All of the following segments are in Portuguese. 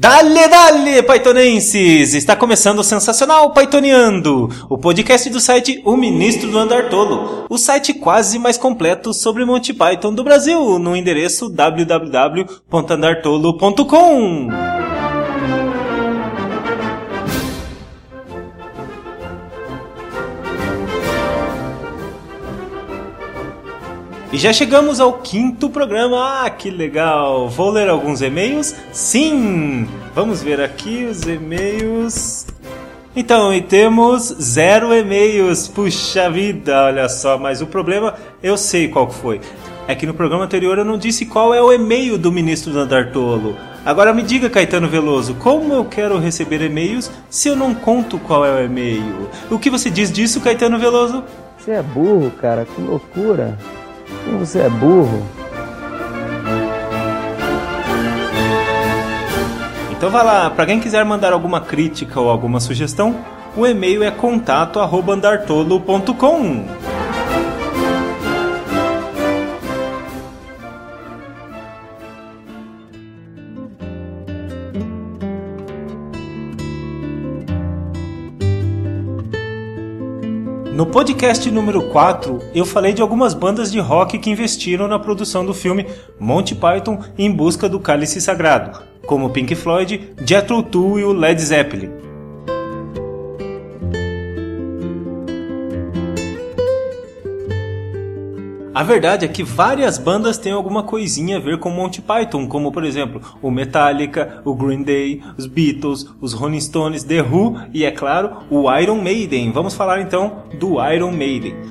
Dale, dale, Pythonenses! Está começando o Sensacional Pythoniando, o podcast do site O Ministro do Andar Tolo, o site quase mais completo sobre Monty Python do Brasil, no endereço www.andartolo.com. E já chegamos ao quinto programa. Ah, que legal! Vou ler alguns e-mails? Sim! Vamos ver aqui os e-mails. Então, e temos zero e-mails. Puxa vida, olha só. Mas o problema, eu sei qual foi. É que no programa anterior eu não disse qual é o e-mail do ministro do Andar Tolo. Agora me diga, Caetano Veloso, como eu quero receber e-mails se eu não conto qual é o e-mail? O que você diz disso, Caetano Veloso? Você é burro, cara, que loucura. Como você é burro. Então vai lá, para quem quiser mandar alguma crítica ou alguma sugestão, o e-mail é contato@andartolo.com. No podcast número 4, eu falei de algumas bandas de rock que investiram na produção do filme Monty Python em busca do cálice sagrado, como Pink Floyd, Jethro Tull e o Led Zeppelin. A verdade é que várias bandas têm alguma coisinha a ver com Monty Python, como por exemplo o Metallica, o Green Day, os Beatles, os Rolling Stones, The Who e, é claro, o Iron Maiden. Vamos falar então do Iron Maiden.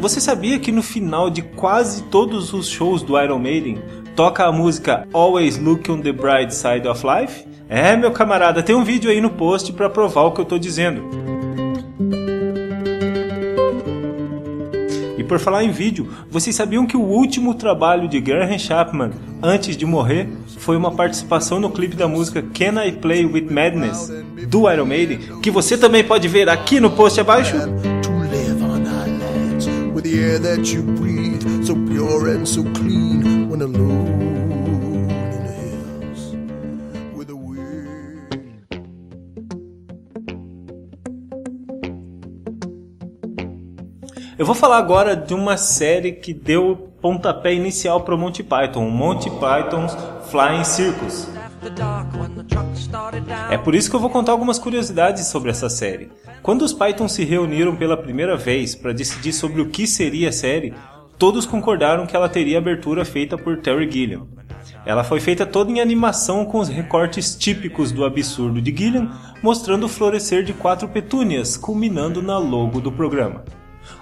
Você sabia que no final de quase todos os shows do Iron Maiden toca a música Always Look on the Bright Side of Life? É, meu camarada, tem um vídeo aí no post para provar o que eu tô dizendo. E por falar em vídeo, vocês sabiam que o último trabalho de Graham Chapman antes de morrer foi uma participação no clipe da música Can I Play with Madness do Iron Maiden, que você também pode ver aqui no post abaixo? Eu vou falar agora de uma série que deu pontapé inicial para o Monty Python, o Monty Python's Flying Circus. É por isso que eu vou contar algumas curiosidades sobre essa série. Quando os Pythons se reuniram pela primeira vez para decidir sobre o que seria a série, todos concordaram que ela teria abertura feita por Terry Gilliam. Ela foi feita toda em animação com os recortes típicos do absurdo de Gilliam, mostrando o florescer de quatro petúnias, culminando na logo do programa.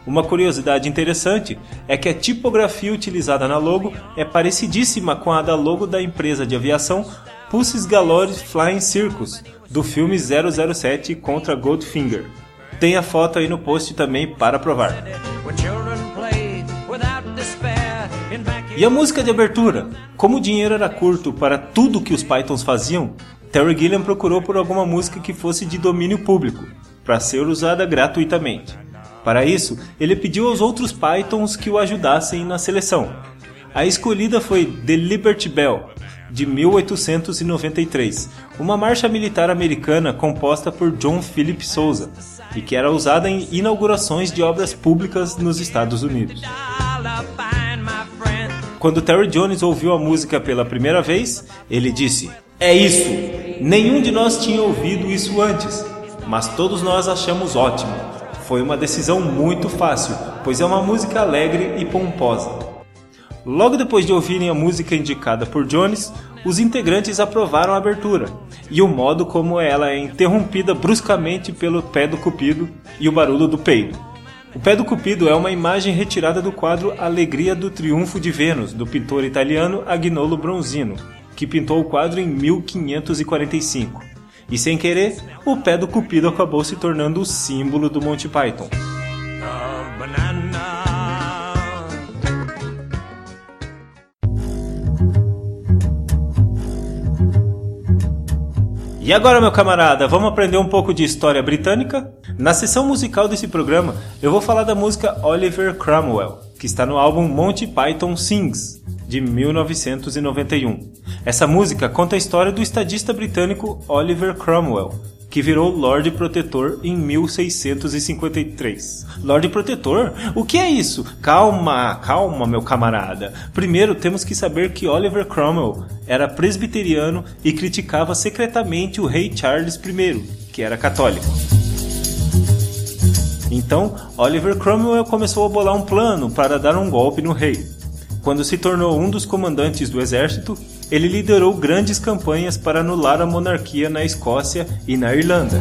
Uma curiosidade interessante é que a tipografia utilizada na logo é parecidíssima com a da logo da empresa de aviação Pussy's Galore Flying Circus, do filme 007 contra Goldfinger. Tem a foto aí no post também para provar. E a música de abertura? Como o dinheiro era curto para tudo que os Pythons faziam, Terry Gilliam procurou por alguma música que fosse de domínio público, para ser usada gratuitamente. Para isso, ele pediu aos outros Pythons que o ajudassem na seleção. A escolhida foi The Liberty Bell, de 1893, uma marcha militar americana composta por John Philip Sousa e que era usada em inaugurações de obras públicas nos Estados Unidos. Quando Terry Jones ouviu a música pela primeira vez, ele disse: É isso! Nenhum de nós tinha ouvido isso antes, mas todos nós achamos ótimo. Foi uma decisão muito fácil, pois é uma música alegre e pomposa. Logo depois de ouvirem a música indicada por Jones, os integrantes aprovaram a abertura e o modo como ela é interrompida bruscamente pelo pé do cupido e o barulho do peido. O pé do cupido é uma imagem retirada do quadro Alegria do Triunfo de Vênus, do pintor italiano Agnolo Bronzino, que pintou o quadro em 1545. E sem querer, o pé do cupido acabou se tornando o símbolo do Monty Python. E agora, meu camarada, vamos aprender um pouco de história britânica? Na sessão musical desse programa, eu vou falar da música Oliver Cromwell, que está no álbum Monty Python Sings, de 1991. Essa música conta a história do estadista britânico Oliver Cromwell, que virou Lorde Protetor em 1653. Lorde Protetor? O que é isso? Calma, calma, meu camarada. Primeiro temos que saber que Oliver Cromwell era presbiteriano e criticava secretamente o rei Charles I, que era católico. Então, Oliver Cromwell começou a bolar um plano para dar um golpe no rei. Quando se tornou um dos comandantes do exército, ele liderou grandes campanhas para anular a monarquia na Escócia e na Irlanda.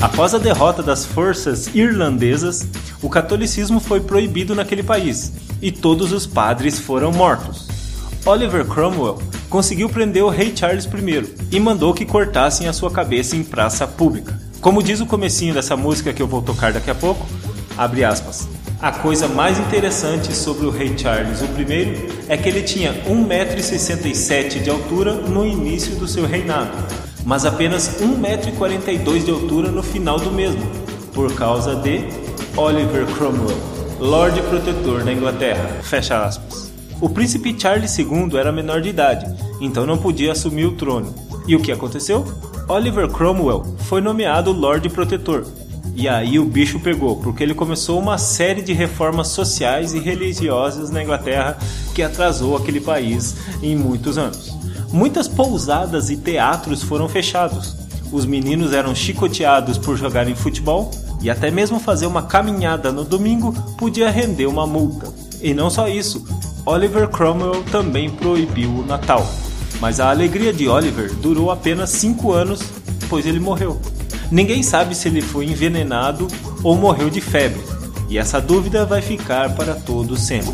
Após a derrota das forças irlandesas, o catolicismo foi proibido naquele país e todos os padres foram mortos. Oliver Cromwell conseguiu prender o rei Charles I e mandou que cortassem a sua cabeça em praça pública. Como diz o comecinho dessa música que eu vou tocar daqui a pouco, abre aspas. A coisa mais interessante sobre o rei Charles I é que ele tinha 1,67m de altura no início do seu reinado, mas apenas 1,42m de altura no final do mesmo, por causa de Oliver Cromwell, Lorde Protetor da Inglaterra. Fecha aspas. O príncipe Charles II era menor de idade, então não podia assumir o trono. E o que aconteceu? Oliver Cromwell foi nomeado Lorde Protetor e aí o bicho pegou, porque ele começou uma série de reformas sociais e religiosas na Inglaterra que atrasou aquele país em muitos anos. Muitas pousadas e teatros foram fechados. Os meninos eram chicoteados por jogarem futebol e até mesmo fazer uma caminhada no domingo podia render uma multa. E não só isso, Oliver Cromwell também proibiu o Natal. Mas a alegria de Oliver durou apenas 5 anos, pois ele morreu. Ninguém sabe se ele foi envenenado ou morreu de febre, e essa dúvida vai ficar para todo sempre.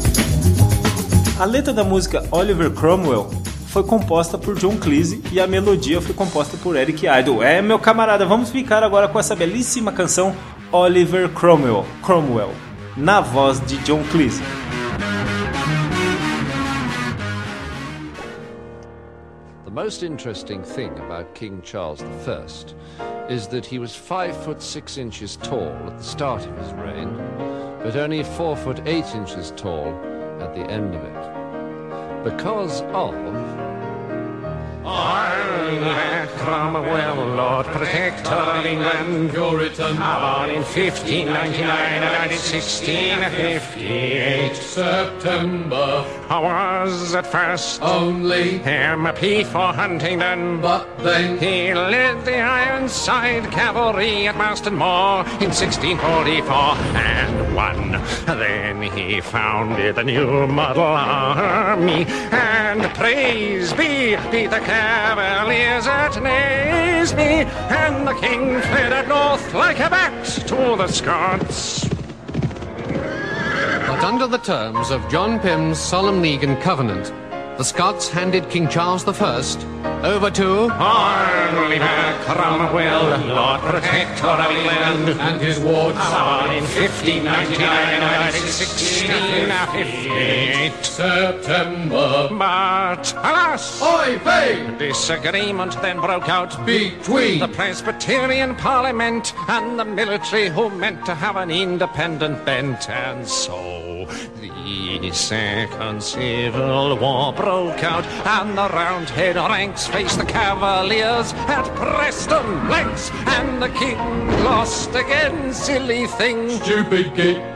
A letra da música Oliver Cromwell foi composta por John Cleese e a melodia foi composta por Eric Idle. É, meu camarada, vamos ficar agora com essa belíssima canção Oliver Cromwell, Cromwell na voz de John Cleese. Most interesting thing about King Charles I is that he was five foot six inches tall at the start of his reign, but only four foot eight inches tall at the end of it. Because of I'm Cromwell, Lord Protector of England. Puritan. Born in 1599 and died in 1658. September. I was at first only MP for Huntingdon. But then he led the Ironside Cavalry at Marston Moor in 1644 and won. Then he founded the new model army. And praise be, be the cavaliers at Naseby, and the king fled up north like a bat to the Scots. But under the terms of John Pym's Solemn League and Covenant, the Scots handed King Charles I over to Oliver Cromwell, Lord Protector of England, and his wards in 1599 and 1658. September. But alas, Oi, pay! disagreement then broke out Between the Presbyterian Parliament and the military who meant to have an independent bent, and so the Second Civil War broke out, and the Roundhead ranks faced the Cavaliers at Preston and the King lost again, silly thing. stupid git.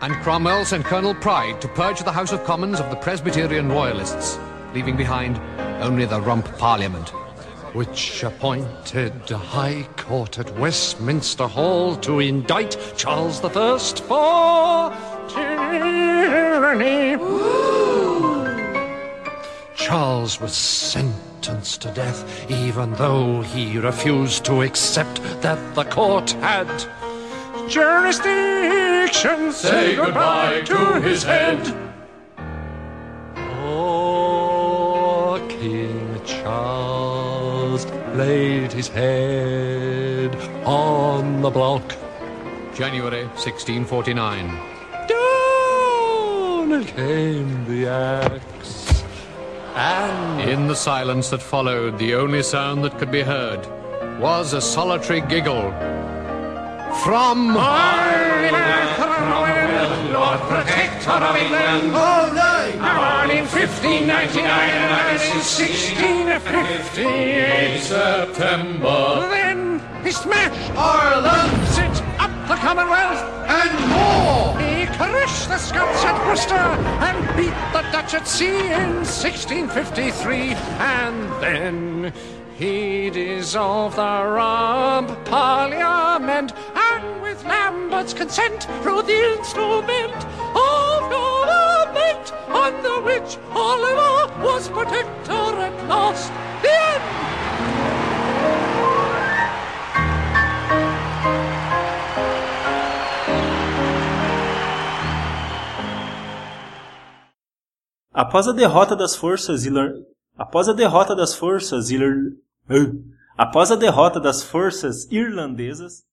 And Cromwell sent Colonel Pride to purge the House of Commons of the Presbyterian Royalists, leaving behind only the Rump Parliament. Which appointed a High Court at Westminster Hall to indict Charles I for tyranny. Charles was sentenced to death, even though he refused to accept that the court had jurisdiction. Say goodbye to his head. Oh, King Charles laid his head on the block. January 1649. Down down came the axe. And In the silence that followed, the only sound that could be heard was a solitary giggle from. Oliver Cromwell, Lord Protector of England. All! Born in 1599 and in 1658 September. Then he smashed Ireland set up the Commonwealth. and more! He crushed the Scots at Worcester and beat the Dutch at sea in 1653. And then he dissolved the Rump Parliament with Lambert's consent wrote the instrument of government under which Oliver was protector at last. The end. Após a derrota das forças irlan... Após a derrota das forças irlan... Após a derrota das forças irlandesas,